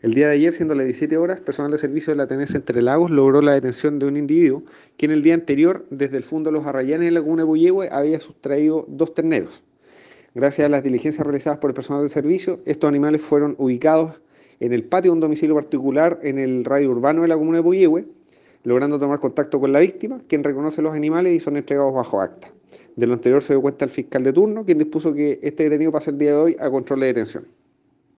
El día de ayer, siendo las 17 horas, personal de servicio de la Tenencia Entre Lagos logró la detención de un individuo que en el día anterior, desde el fondo de los Arrayanes en la comuna de había sustraído dos terneros. Gracias a las diligencias realizadas por el personal de servicio, estos animales fueron ubicados en el patio de un domicilio particular en el radio urbano de la comuna de Puyehue, logrando tomar contacto con la víctima, quien reconoce los animales y son entregados bajo acta. De lo anterior se dio cuenta el fiscal de turno, quien dispuso que este detenido pase el día de hoy a control de detención.